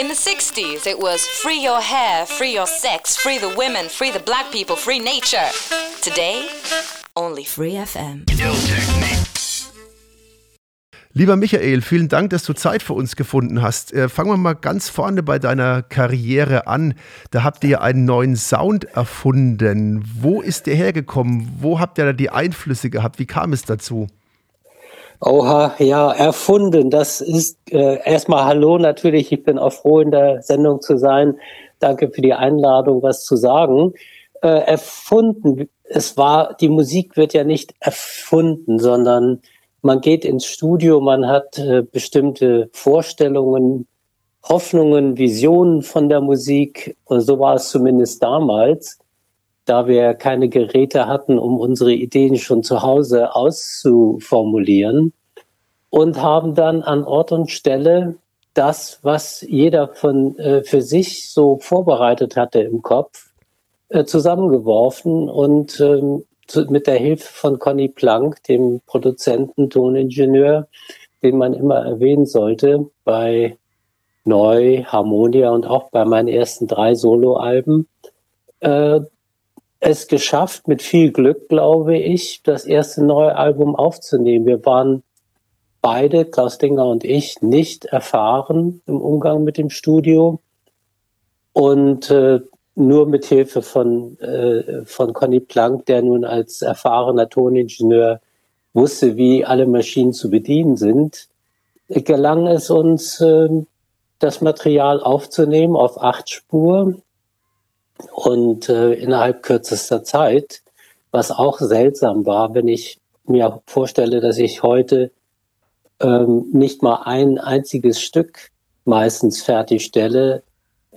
In the 60s, it was free your hair, free your sex, free the women, free the black people, free nature. Today, only free FM. Lieber Michael, vielen Dank, dass du Zeit für uns gefunden hast. Äh, fangen wir mal ganz vorne bei deiner Karriere an. Da habt ihr einen neuen Sound erfunden. Wo ist der hergekommen? Wo habt ihr da die Einflüsse gehabt? Wie kam es dazu? Oha, ja, erfunden. Das ist äh, erstmal Hallo natürlich. Ich bin auch froh, in der Sendung zu sein. Danke für die Einladung, was zu sagen. Äh, erfunden. Es war, die Musik wird ja nicht erfunden, sondern man geht ins Studio, man hat äh, bestimmte Vorstellungen, Hoffnungen, Visionen von der Musik. Und so war es zumindest damals da wir keine Geräte hatten, um unsere Ideen schon zu Hause auszuformulieren und haben dann an Ort und Stelle das, was jeder von äh, für sich so vorbereitet hatte im Kopf, äh, zusammengeworfen und ähm, zu, mit der Hilfe von Conny Plank, dem Produzenten, Toningenieur, den man immer erwähnen sollte bei Neu, Harmonia und auch bei meinen ersten drei Soloalben, äh, es geschafft, mit viel Glück, glaube ich, das erste neue Album aufzunehmen. Wir waren beide, Klaus Dinger und ich, nicht erfahren im Umgang mit dem Studio und äh, nur mit Hilfe von, äh, von Conny Plank, der nun als erfahrener Toningenieur wusste, wie alle Maschinen zu bedienen sind, gelang es uns, äh, das Material aufzunehmen auf acht Spur und äh, innerhalb kürzester Zeit, was auch seltsam war, wenn ich mir vorstelle, dass ich heute ähm, nicht mal ein einziges Stück meistens fertigstelle,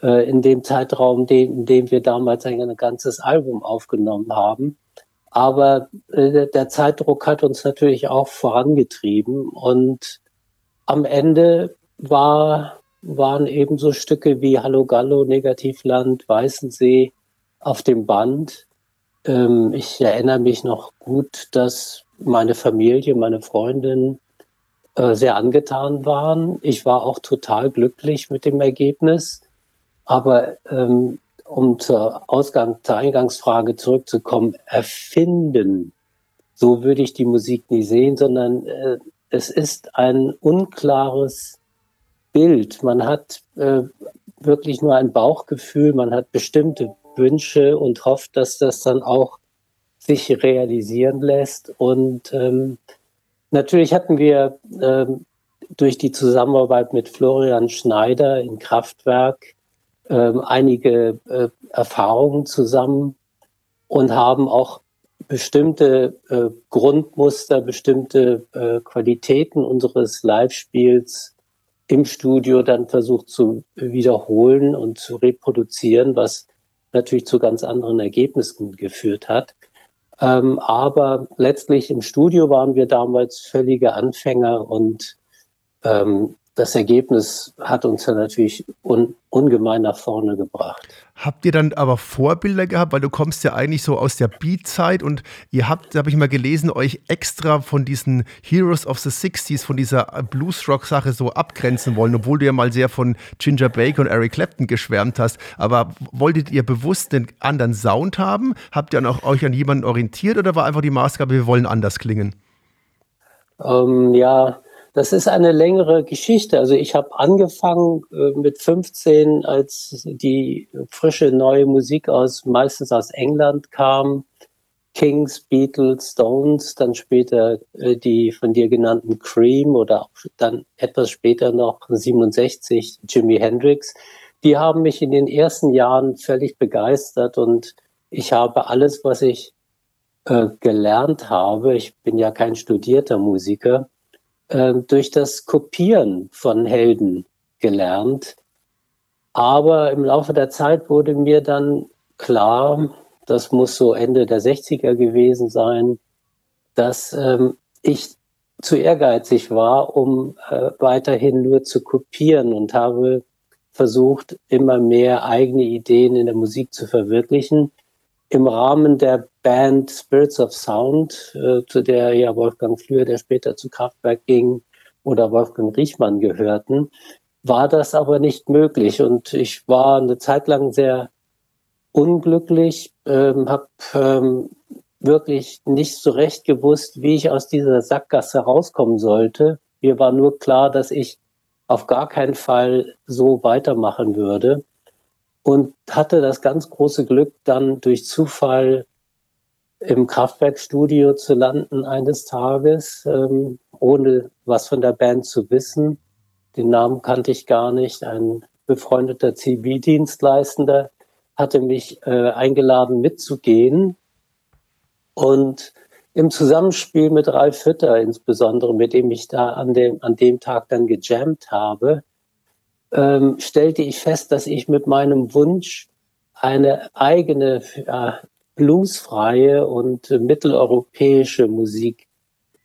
äh, in dem Zeitraum, den, in dem wir damals ein ganzes Album aufgenommen haben. Aber äh, der Zeitdruck hat uns natürlich auch vorangetrieben und am Ende war waren eben so Stücke wie Hallo Gallo, Negativland, Weißensee auf dem Band. Ähm, ich erinnere mich noch gut, dass meine Familie, meine Freundin äh, sehr angetan waren. Ich war auch total glücklich mit dem Ergebnis. Aber ähm, um zur, Ausgang, zur Eingangsfrage zurückzukommen, erfinden, so würde ich die Musik nie sehen, sondern äh, es ist ein unklares Bild. Man hat äh, wirklich nur ein Bauchgefühl, man hat bestimmte Wünsche und hofft, dass das dann auch sich realisieren lässt. Und ähm, natürlich hatten wir ähm, durch die Zusammenarbeit mit Florian Schneider in Kraftwerk ähm, einige äh, Erfahrungen zusammen und haben auch bestimmte äh, Grundmuster, bestimmte äh, Qualitäten unseres Live-Spiels im Studio dann versucht zu wiederholen und zu reproduzieren, was natürlich zu ganz anderen Ergebnissen geführt hat. Ähm, aber letztlich im Studio waren wir damals völlige Anfänger und ähm, das Ergebnis hat uns dann natürlich un ungemein nach vorne gebracht. Habt ihr dann aber Vorbilder gehabt, weil du kommst ja eigentlich so aus der Beat-Zeit und ihr habt, habe ich mal gelesen, euch extra von diesen Heroes of the 60s, von dieser Blues-Rock-Sache so abgrenzen wollen, obwohl du ja mal sehr von Ginger Baker und Eric Clapton geschwärmt hast. Aber wolltet ihr bewusst den anderen Sound haben? Habt ihr dann auch euch an jemanden orientiert oder war einfach die Maßgabe, wir wollen anders klingen? Ähm, ja, das ist eine längere Geschichte. Also ich habe angefangen äh, mit 15, als die frische neue Musik aus meistens aus England kam. Kings, Beatles, Stones, dann später äh, die von dir genannten Cream oder dann etwas später noch 67 Jimi Hendrix. Die haben mich in den ersten Jahren völlig begeistert und ich habe alles, was ich äh, gelernt habe, ich bin ja kein studierter Musiker, äh, durch das Kopieren von Helden gelernt. Aber im Laufe der Zeit wurde mir dann klar, das muss so Ende der 60er gewesen sein, dass ähm, ich zu ehrgeizig war, um äh, weiterhin nur zu kopieren und habe versucht, immer mehr eigene Ideen in der Musik zu verwirklichen. Im Rahmen der Band Spirits of Sound, äh, zu der ja Wolfgang Flür, der später zu Kraftwerk ging, oder Wolfgang Riechmann gehörten, war das aber nicht möglich und ich war eine Zeit lang sehr unglücklich, ähm, habe ähm, wirklich nicht so recht gewusst, wie ich aus dieser Sackgasse rauskommen sollte. Mir war nur klar, dass ich auf gar keinen Fall so weitermachen würde und hatte das ganz große Glück, dann durch Zufall im Kraftwerkstudio zu landen eines Tages, ähm, ohne was von der Band zu wissen. Den Namen kannte ich gar nicht. Ein befreundeter Zivildienstleistender hatte mich äh, eingeladen mitzugehen. Und im Zusammenspiel mit Ralf Hütter insbesondere, mit dem ich da an dem, an dem Tag dann gejammt habe, ähm, stellte ich fest, dass ich mit meinem Wunsch, eine eigene äh, bluesfreie und mitteleuropäische Musik,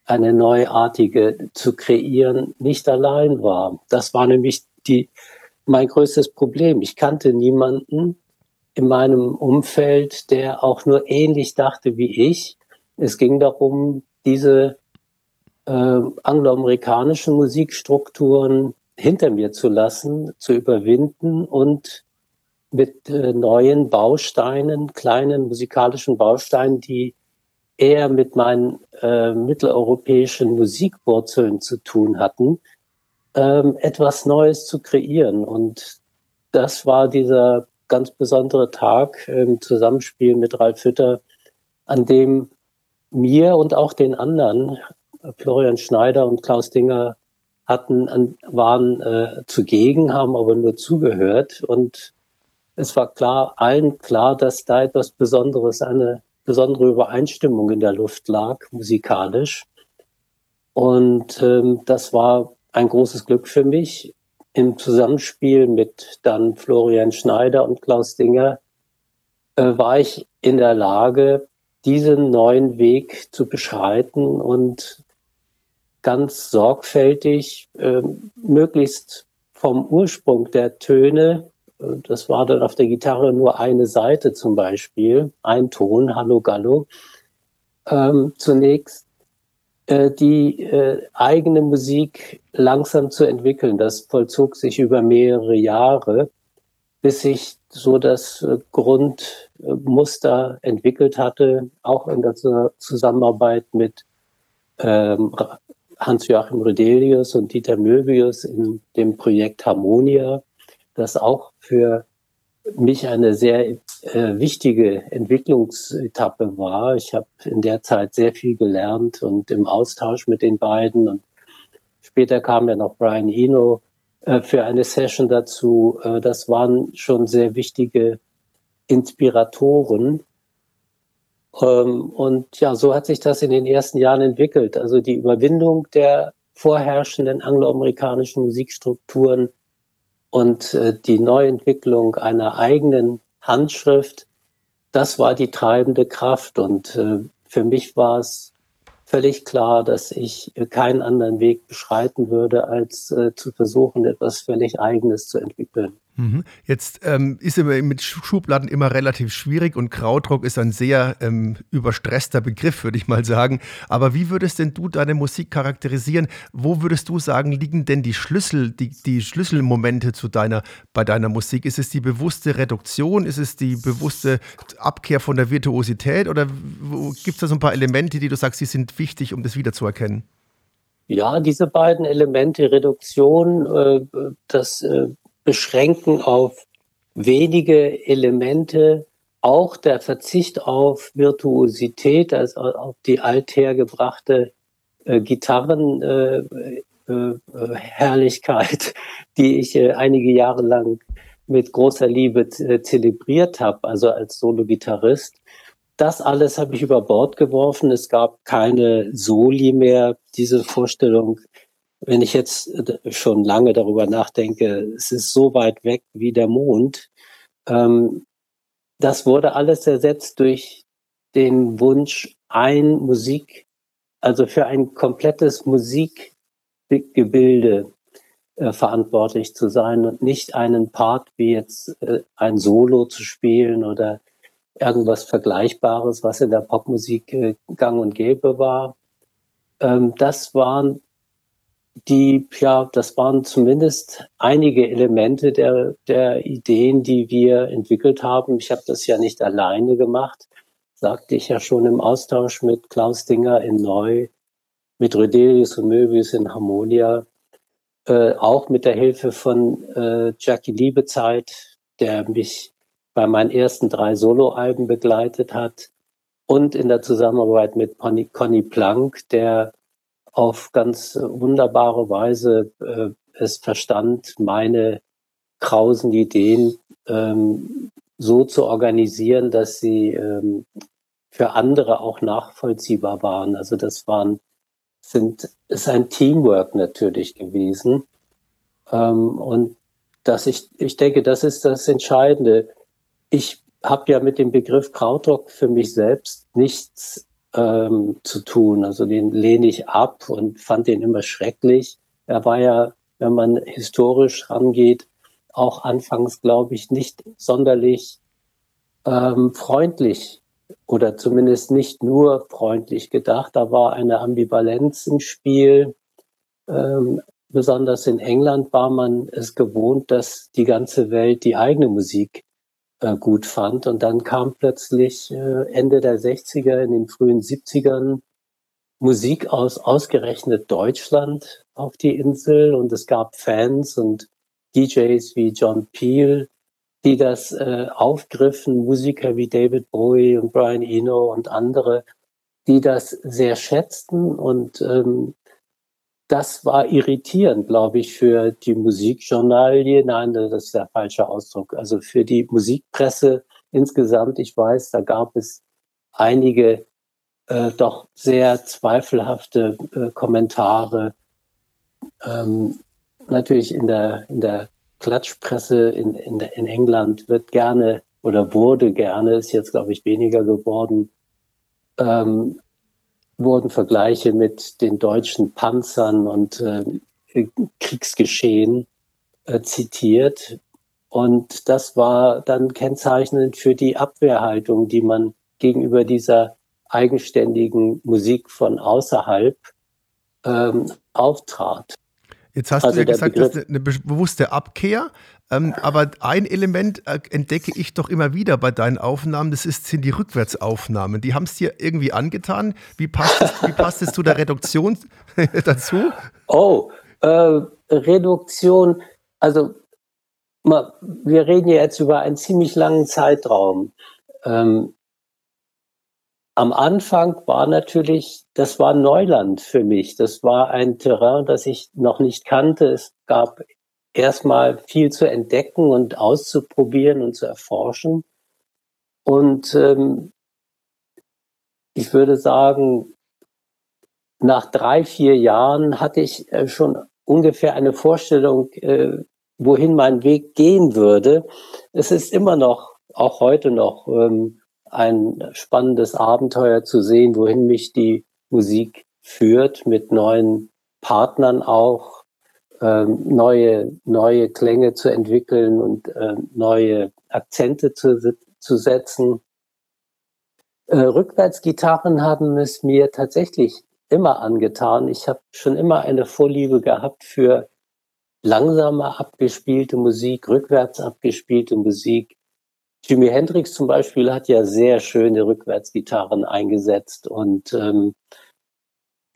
eine neuartige zu kreieren, nicht allein war. Das war nämlich die, mein größtes Problem. Ich kannte niemanden in meinem Umfeld, der auch nur ähnlich dachte wie ich. Es ging darum, diese äh, angloamerikanischen Musikstrukturen hinter mir zu lassen, zu überwinden und mit äh, neuen Bausteinen, kleinen musikalischen Bausteinen, die eher mit meinen äh, mitteleuropäischen Musikwurzeln zu tun hatten, ähm, etwas Neues zu kreieren. Und das war dieser ganz besondere Tag im Zusammenspiel mit Ralf Hütter, an dem mir und auch den anderen, Florian Schneider und Klaus Dinger, hatten, waren äh, zugegen, haben aber nur zugehört. Und es war klar, allen klar, dass da etwas Besonderes, eine besondere Übereinstimmung in der Luft lag, musikalisch. Und ähm, das war ein großes Glück für mich. Im Zusammenspiel mit dann Florian Schneider und Klaus Dinger äh, war ich in der Lage, diesen neuen Weg zu beschreiten und ganz sorgfältig, äh, möglichst vom Ursprung der Töne, äh, das war dann auf der Gitarre nur eine Seite zum Beispiel, ein Ton, Hallo Gallo, ähm, zunächst äh, die äh, eigene Musik langsam zu entwickeln. Das vollzog sich über mehrere Jahre, bis sich so das äh, Grundmuster entwickelt hatte, auch in der Zusammenarbeit mit ähm, Hans-Joachim Redelius und Dieter Möbius in dem Projekt Harmonia, das auch für mich eine sehr äh, wichtige Entwicklungsetappe war. Ich habe in der Zeit sehr viel gelernt und im Austausch mit den beiden. Und später kam ja noch Brian Eno äh, für eine Session dazu. Äh, das waren schon sehr wichtige Inspiratoren. Ähm, und ja, so hat sich das in den ersten Jahren entwickelt. Also die Überwindung der vorherrschenden angloamerikanischen Musikstrukturen und äh, die Neuentwicklung einer eigenen Handschrift, das war die treibende Kraft. Und äh, für mich war es völlig klar, dass ich keinen anderen Weg beschreiten würde, als äh, zu versuchen, etwas völlig Eigenes zu entwickeln. Mhm. Jetzt ähm, ist immer mit Schubladen immer relativ schwierig und Krautrock ist ein sehr ähm, überstresster Begriff, würde ich mal sagen. Aber wie würdest denn du deine Musik charakterisieren? Wo würdest du sagen, liegen denn die Schlüssel, die, die Schlüsselmomente zu deiner, bei deiner Musik? Ist es die bewusste Reduktion? Ist es die bewusste Abkehr von der Virtuosität? Oder gibt es da so ein paar Elemente, die du sagst, die sind wichtig, um das wiederzuerkennen? Ja, diese beiden Elemente, Reduktion, äh, das äh, beschränken auf wenige Elemente, auch der Verzicht auf Virtuosität, also auf die althergebrachte äh, Gitarrenherrlichkeit, äh, äh, die ich äh, einige Jahre lang mit großer Liebe äh, zelebriert habe, also als Solo-Gitarrist. Das alles habe ich über Bord geworfen. Es gab keine Soli mehr. Diese Vorstellung wenn ich jetzt äh, schon lange darüber nachdenke, es ist so weit weg wie der Mond. Ähm, das wurde alles ersetzt durch den Wunsch, ein Musik, also für ein komplettes Musikgebilde äh, verantwortlich zu sein und nicht einen Part wie jetzt äh, ein Solo zu spielen oder irgendwas Vergleichbares, was in der Popmusik äh, gang und gäbe war. Ähm, das waren die, ja, das waren zumindest einige Elemente der, der Ideen, die wir entwickelt haben. Ich habe das ja nicht alleine gemacht, sagte ich ja schon im Austausch mit Klaus Dinger in Neu, mit Rödelius und Möbius in Harmonia, äh, auch mit der Hilfe von äh, Jackie Liebezeit, der mich bei meinen ersten drei Soloalben begleitet hat und in der Zusammenarbeit mit Conny, Plank, der auf ganz wunderbare Weise äh, es verstand, meine krausen Ideen ähm, so zu organisieren, dass sie ähm, für andere auch nachvollziehbar waren. Also das waren sind ist ein Teamwork natürlich gewesen ähm, und dass ich ich denke, das ist das Entscheidende. Ich habe ja mit dem Begriff Krautrock für mich selbst nichts ähm, zu tun. Also den lehne ich ab und fand den immer schrecklich. Er war ja, wenn man historisch rangeht, auch anfangs, glaube ich, nicht sonderlich ähm, freundlich oder zumindest nicht nur freundlich gedacht. Da war eine Ambivalenz im Spiel. Ähm, besonders in England war man es gewohnt, dass die ganze Welt die eigene Musik äh, gut fand. Und dann kam plötzlich äh, Ende der 60er, in den frühen 70ern Musik aus ausgerechnet Deutschland auf die Insel. Und es gab Fans und DJs wie John Peel, die das äh, aufgriffen, Musiker wie David Bowie und Brian Eno und andere, die das sehr schätzten. Und ähm, das war irritierend, glaube ich, für die Musikjournalie. Nein, das ist der falsche Ausdruck. Also für die Musikpresse insgesamt. Ich weiß, da gab es einige äh, doch sehr zweifelhafte äh, Kommentare. Ähm, natürlich in der, in der Klatschpresse in, in, in England wird gerne oder wurde gerne, ist jetzt glaube ich weniger geworden, ähm, wurden Vergleiche mit den deutschen Panzern und äh, Kriegsgeschehen äh, zitiert. Und das war dann kennzeichnend für die Abwehrhaltung, die man gegenüber dieser eigenständigen Musik von außerhalb ähm, auftrat. Jetzt hast also du ja gesagt, Begriff, das ist eine bewusste Abkehr. Ähm, aber ein Element äh, entdecke ich doch immer wieder bei deinen Aufnahmen, das ist, sind die Rückwärtsaufnahmen. Die haben es dir irgendwie angetan. Wie passt es, wie passt es zu der Reduktion dazu? Oh, äh, Reduktion, also mal, wir reden ja jetzt über einen ziemlich langen Zeitraum. Ähm, am Anfang war natürlich, das war Neuland für mich. Das war ein Terrain, das ich noch nicht kannte. Es gab erstmal viel zu entdecken und auszuprobieren und zu erforschen. Und ähm, ich würde sagen, nach drei, vier Jahren hatte ich äh, schon ungefähr eine Vorstellung, äh, wohin mein Weg gehen würde. Es ist immer noch, auch heute noch, ähm, ein spannendes Abenteuer zu sehen, wohin mich die Musik führt, mit neuen Partnern auch, ähm, neue, neue Klänge zu entwickeln und äh, neue Akzente zu, zu setzen. Äh, Rückwärtsgitarren haben es mir tatsächlich immer angetan. Ich habe schon immer eine Vorliebe gehabt für langsamer abgespielte Musik, rückwärts abgespielte Musik. Jimi Hendrix zum Beispiel hat ja sehr schöne Rückwärtsgitarren eingesetzt und ähm,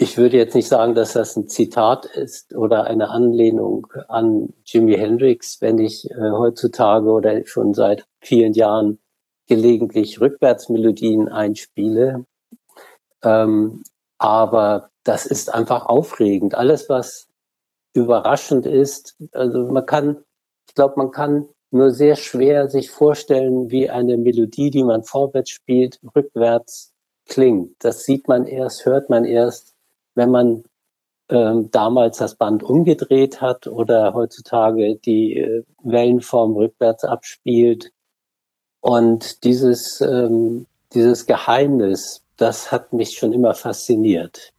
ich würde jetzt nicht sagen, dass das ein Zitat ist oder eine Anlehnung an Jimi Hendrix, wenn ich äh, heutzutage oder schon seit vielen Jahren gelegentlich Rückwärtsmelodien einspiele. Ähm, aber das ist einfach aufregend. Alles, was überraschend ist, also man kann, ich glaube, man kann nur sehr schwer sich vorstellen, wie eine Melodie, die man vorwärts spielt, rückwärts klingt. Das sieht man erst, hört man erst, wenn man ähm, damals das Band umgedreht hat oder heutzutage die äh, Wellenform rückwärts abspielt. Und dieses, ähm, dieses Geheimnis, das hat mich schon immer fasziniert.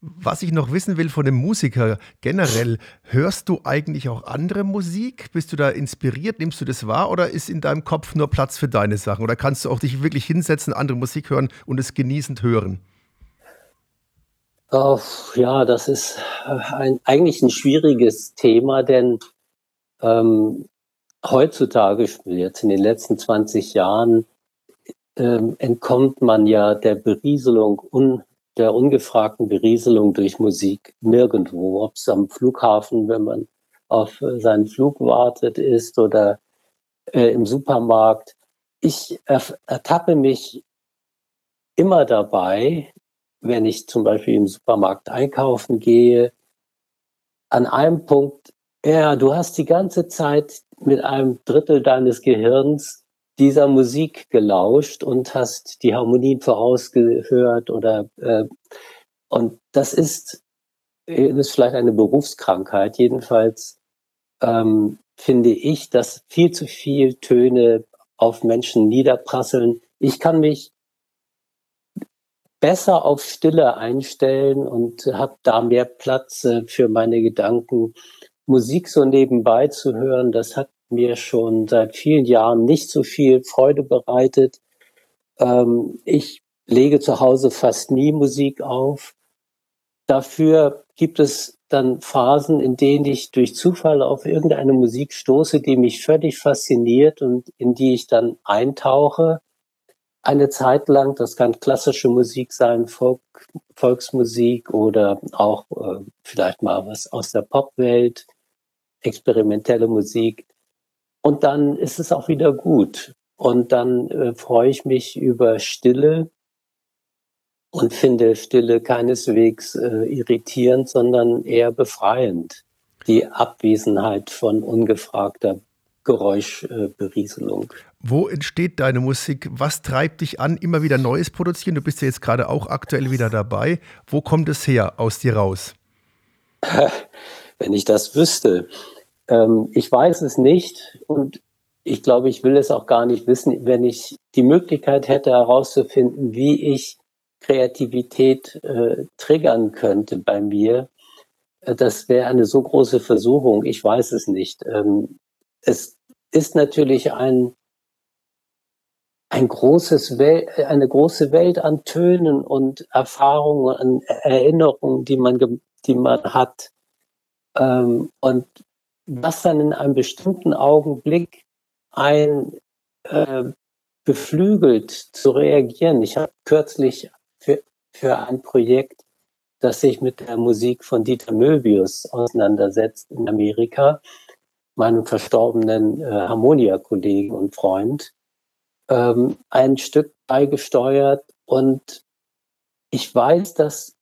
Was ich noch wissen will von dem Musiker generell, hörst du eigentlich auch andere Musik? Bist du da inspiriert? Nimmst du das wahr oder ist in deinem Kopf nur Platz für deine Sachen? Oder kannst du auch dich wirklich hinsetzen, andere Musik hören und es genießend hören? Oh, ja, das ist äh, ein, eigentlich ein schwieriges Thema, denn ähm, heutzutage, jetzt in den letzten 20 Jahren, ähm, entkommt man ja der Berieselung, un, der ungefragten Berieselung durch Musik nirgendwo. Ob es am Flughafen, wenn man auf seinen Flug wartet, ist oder äh, im Supermarkt. Ich ertappe mich immer dabei, wenn ich zum Beispiel im Supermarkt einkaufen gehe, an einem Punkt, ja, du hast die ganze Zeit mit einem Drittel deines Gehirns dieser Musik gelauscht und hast die Harmonien vorausgehört oder äh, und das ist, äh, ist vielleicht eine Berufskrankheit. Jedenfalls ähm, finde ich, dass viel zu viel Töne auf Menschen niederprasseln. Ich kann mich besser auf Stille einstellen und habe da mehr Platz äh, für meine Gedanken. Musik so nebenbei zu hören, das hat mir schon seit vielen Jahren nicht so viel Freude bereitet. Ähm, ich lege zu Hause fast nie Musik auf. Dafür gibt es dann Phasen, in denen ich durch Zufall auf irgendeine Musik stoße, die mich völlig fasziniert und in die ich dann eintauche eine Zeit lang, das kann klassische Musik sein, Folk, Volksmusik oder auch äh, vielleicht mal was aus der Popwelt, experimentelle Musik. Und dann ist es auch wieder gut. Und dann äh, freue ich mich über Stille und finde Stille keineswegs äh, irritierend, sondern eher befreiend. Die Abwesenheit von ungefragter Geräuschberieselung. Wo entsteht deine Musik? Was treibt dich an, immer wieder Neues produzieren? Du bist ja jetzt gerade auch aktuell wieder dabei. Wo kommt es her aus dir raus? Wenn ich das wüsste. Ähm, ich weiß es nicht und ich glaube, ich will es auch gar nicht wissen, wenn ich die Möglichkeit hätte herauszufinden, wie ich Kreativität äh, triggern könnte bei mir. Äh, das wäre eine so große Versuchung. Ich weiß es nicht. Ähm, es ist natürlich ein ein großes Wel eine große Welt an Tönen und Erfahrungen, an Erinnerungen, die man, die man hat. Ähm, und was dann in einem bestimmten Augenblick ein äh, beflügelt zu reagieren. Ich habe kürzlich für, für ein Projekt, das sich mit der Musik von Dieter Möbius auseinandersetzt in Amerika, meinem verstorbenen äh, Harmonia-Kollegen und Freund, ähm, ein Stück beigesteuert und ich weiß, dass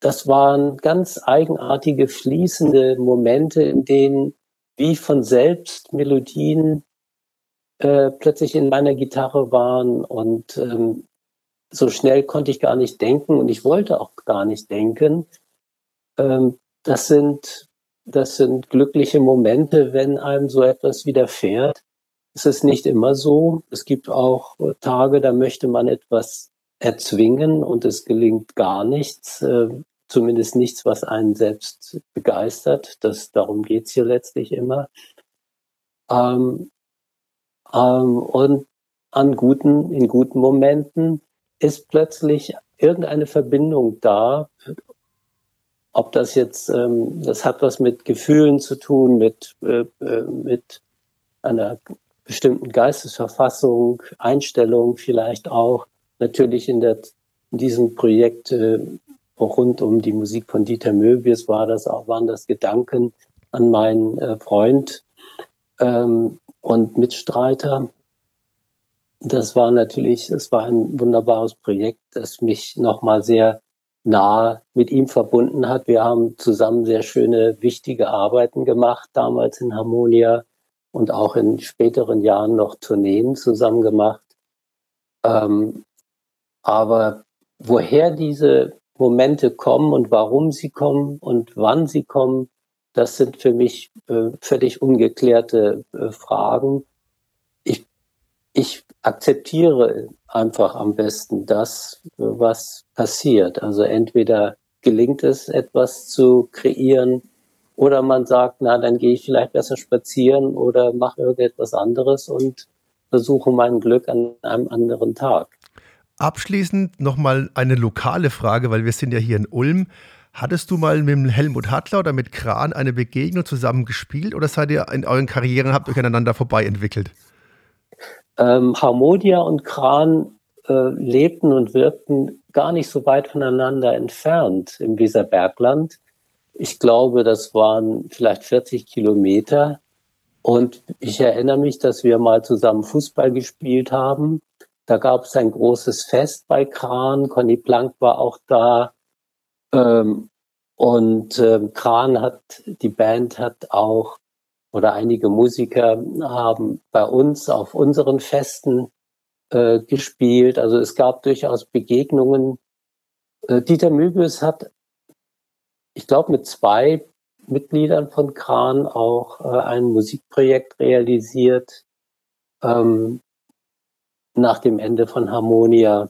das waren ganz eigenartige fließende Momente, in denen wie von selbst Melodien äh, plötzlich in meiner Gitarre waren und ähm, so schnell konnte ich gar nicht denken und ich wollte auch gar nicht denken. Ähm, das sind das sind glückliche Momente, wenn einem so etwas widerfährt. Es ist nicht immer so. Es gibt auch Tage, da möchte man etwas erzwingen und es gelingt gar nichts, äh, zumindest nichts, was einen selbst begeistert. Das, darum geht's hier letztlich immer. Ähm, ähm, und an guten, in guten Momenten ist plötzlich irgendeine Verbindung da. Ob das jetzt, ähm, das hat was mit Gefühlen zu tun, mit, äh, äh mit einer bestimmten Geistesverfassung, Einstellung vielleicht auch. Natürlich in, der, in diesem Projekt äh, rund um die Musik von Dieter Möbius war das auch, waren das Gedanken an meinen äh, Freund ähm, und Mitstreiter. Das war natürlich, es war ein wunderbares Projekt, das mich nochmal sehr nah mit ihm verbunden hat. Wir haben zusammen sehr schöne, wichtige Arbeiten gemacht, damals in Harmonia und auch in späteren Jahren noch Tourneen zusammen gemacht. Ähm, aber woher diese Momente kommen und warum sie kommen und wann sie kommen, das sind für mich äh, völlig ungeklärte äh, Fragen. Ich, ich akzeptiere einfach am besten das, was passiert. Also entweder gelingt es, etwas zu kreieren, oder man sagt, na, dann gehe ich vielleicht besser spazieren oder mache irgendetwas anderes und versuche mein Glück an einem anderen Tag. Abschließend nochmal eine lokale Frage, weil wir sind ja hier in Ulm. Hattest du mal mit Helmut Hattler oder mit Kran eine Begegnung zusammen gespielt oder seid ihr in euren Karrieren, habt euch aneinander vorbei entwickelt? Ähm, Harmonia und Kran äh, lebten und wirkten gar nicht so weit voneinander entfernt im Weserbergland. Ich glaube, das waren vielleicht 40 Kilometer. Und ich erinnere mich, dass wir mal zusammen Fußball gespielt haben. Da gab es ein großes Fest bei Kran. Conny Plank war auch da. Ähm, und ähm, Kran hat, die Band hat auch, oder einige Musiker haben bei uns auf unseren Festen äh, gespielt. Also es gab durchaus Begegnungen. Äh, Dieter Mübes hat, ich glaube, mit zwei Mitgliedern von Kran auch äh, ein Musikprojekt realisiert ähm, nach dem Ende von Harmonia.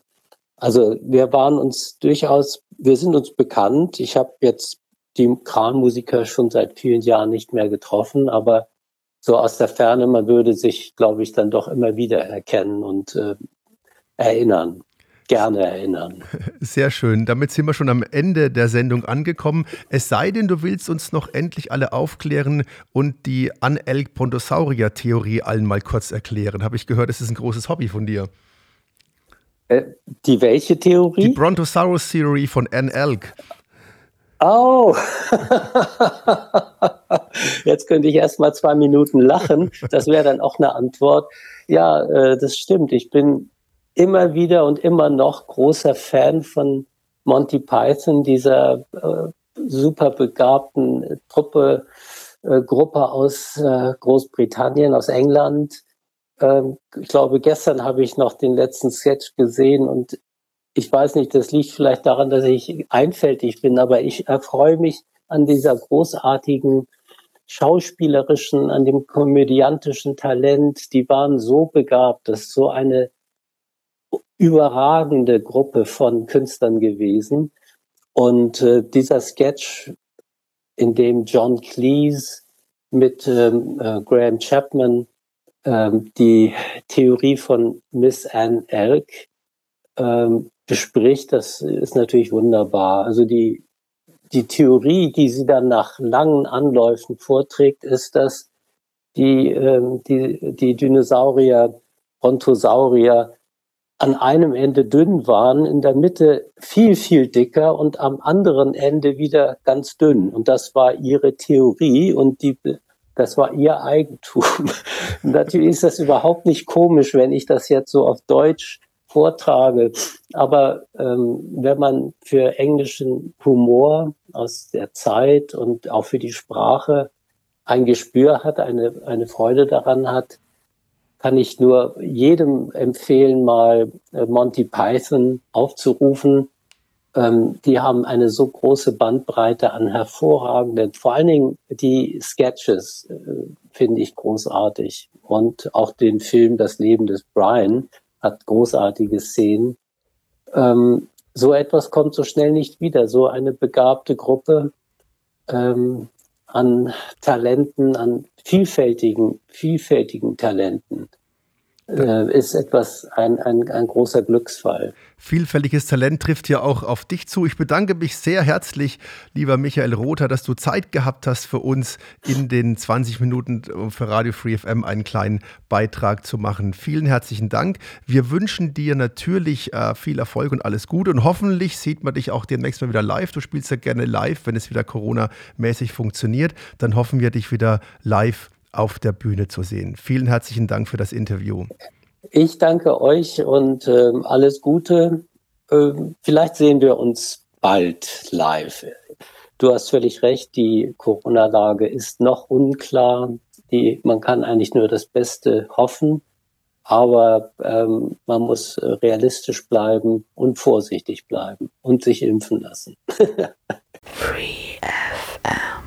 Also wir waren uns durchaus, wir sind uns bekannt. Ich habe jetzt die Kran-Musiker schon seit vielen Jahren nicht mehr getroffen, aber so aus der Ferne, man würde sich, glaube ich, dann doch immer wieder erkennen und äh, erinnern gerne erinnern. Sehr schön. Damit sind wir schon am Ende der Sendung angekommen. Es sei denn, du willst uns noch endlich alle aufklären und die Anelk-Brontosaurier-Theorie allen mal kurz erklären. Habe ich gehört, es ist ein großes Hobby von dir. Äh, die welche Theorie? Die Brontosaurus-Theorie von Anne Elk. Oh, jetzt könnte ich erst mal zwei Minuten lachen. Das wäre dann auch eine Antwort. Ja, äh, das stimmt. Ich bin immer wieder und immer noch großer Fan von Monty Python, dieser äh, super begabten Truppe, äh, Gruppe aus äh, Großbritannien, aus England. Ähm, ich glaube, gestern habe ich noch den letzten Sketch gesehen und ich weiß nicht, das liegt vielleicht daran, dass ich einfältig bin, aber ich erfreue mich an dieser großartigen schauspielerischen, an dem komödiantischen Talent. Die waren so begabt, dass so eine überragende Gruppe von Künstlern gewesen. Und äh, dieser Sketch, in dem John Cleese mit ähm, äh, Graham Chapman ähm, die Theorie von Miss Anne Elk ähm, bespricht, das ist natürlich wunderbar. Also die, die Theorie, die sie dann nach langen Anläufen vorträgt, ist, dass die, ähm, die, die Dinosaurier, Brontosaurier an einem Ende dünn waren, in der Mitte viel, viel dicker und am anderen Ende wieder ganz dünn. Und das war ihre Theorie und die, das war ihr Eigentum. Natürlich ist das überhaupt nicht komisch, wenn ich das jetzt so auf Deutsch vortrage. Aber ähm, wenn man für englischen Humor aus der Zeit und auch für die Sprache ein Gespür hat, eine, eine Freude daran hat, kann ich nur jedem empfehlen, mal äh, Monty Python aufzurufen. Ähm, die haben eine so große Bandbreite an hervorragenden, vor allen Dingen die Sketches äh, finde ich großartig und auch den Film Das Leben des Brian hat großartige Szenen. Ähm, so etwas kommt so schnell nicht wieder. So eine begabte Gruppe ähm, an Talenten, an vielfältigen, vielfältigen Talenten äh, ist etwas ein, ein, ein großer Glücksfall. Vielfältiges Talent trifft ja auch auf dich zu. Ich bedanke mich sehr herzlich, lieber Michael Rother, dass du Zeit gehabt hast für uns in den 20 Minuten für Radio Free FM einen kleinen Beitrag zu machen. Vielen herzlichen Dank. Wir wünschen dir natürlich äh, viel Erfolg und alles Gute und hoffentlich sieht man dich auch demnächst mal wieder live. Du spielst ja gerne live, wenn es wieder Corona-mäßig funktioniert. Dann hoffen wir dich wieder live auf der Bühne zu sehen. Vielen herzlichen Dank für das Interview. Ich danke euch und äh, alles Gute. Äh, vielleicht sehen wir uns bald live. Du hast völlig recht, die Corona-Lage ist noch unklar. Die, man kann eigentlich nur das Beste hoffen, aber ähm, man muss realistisch bleiben und vorsichtig bleiben und sich impfen lassen. Free FM.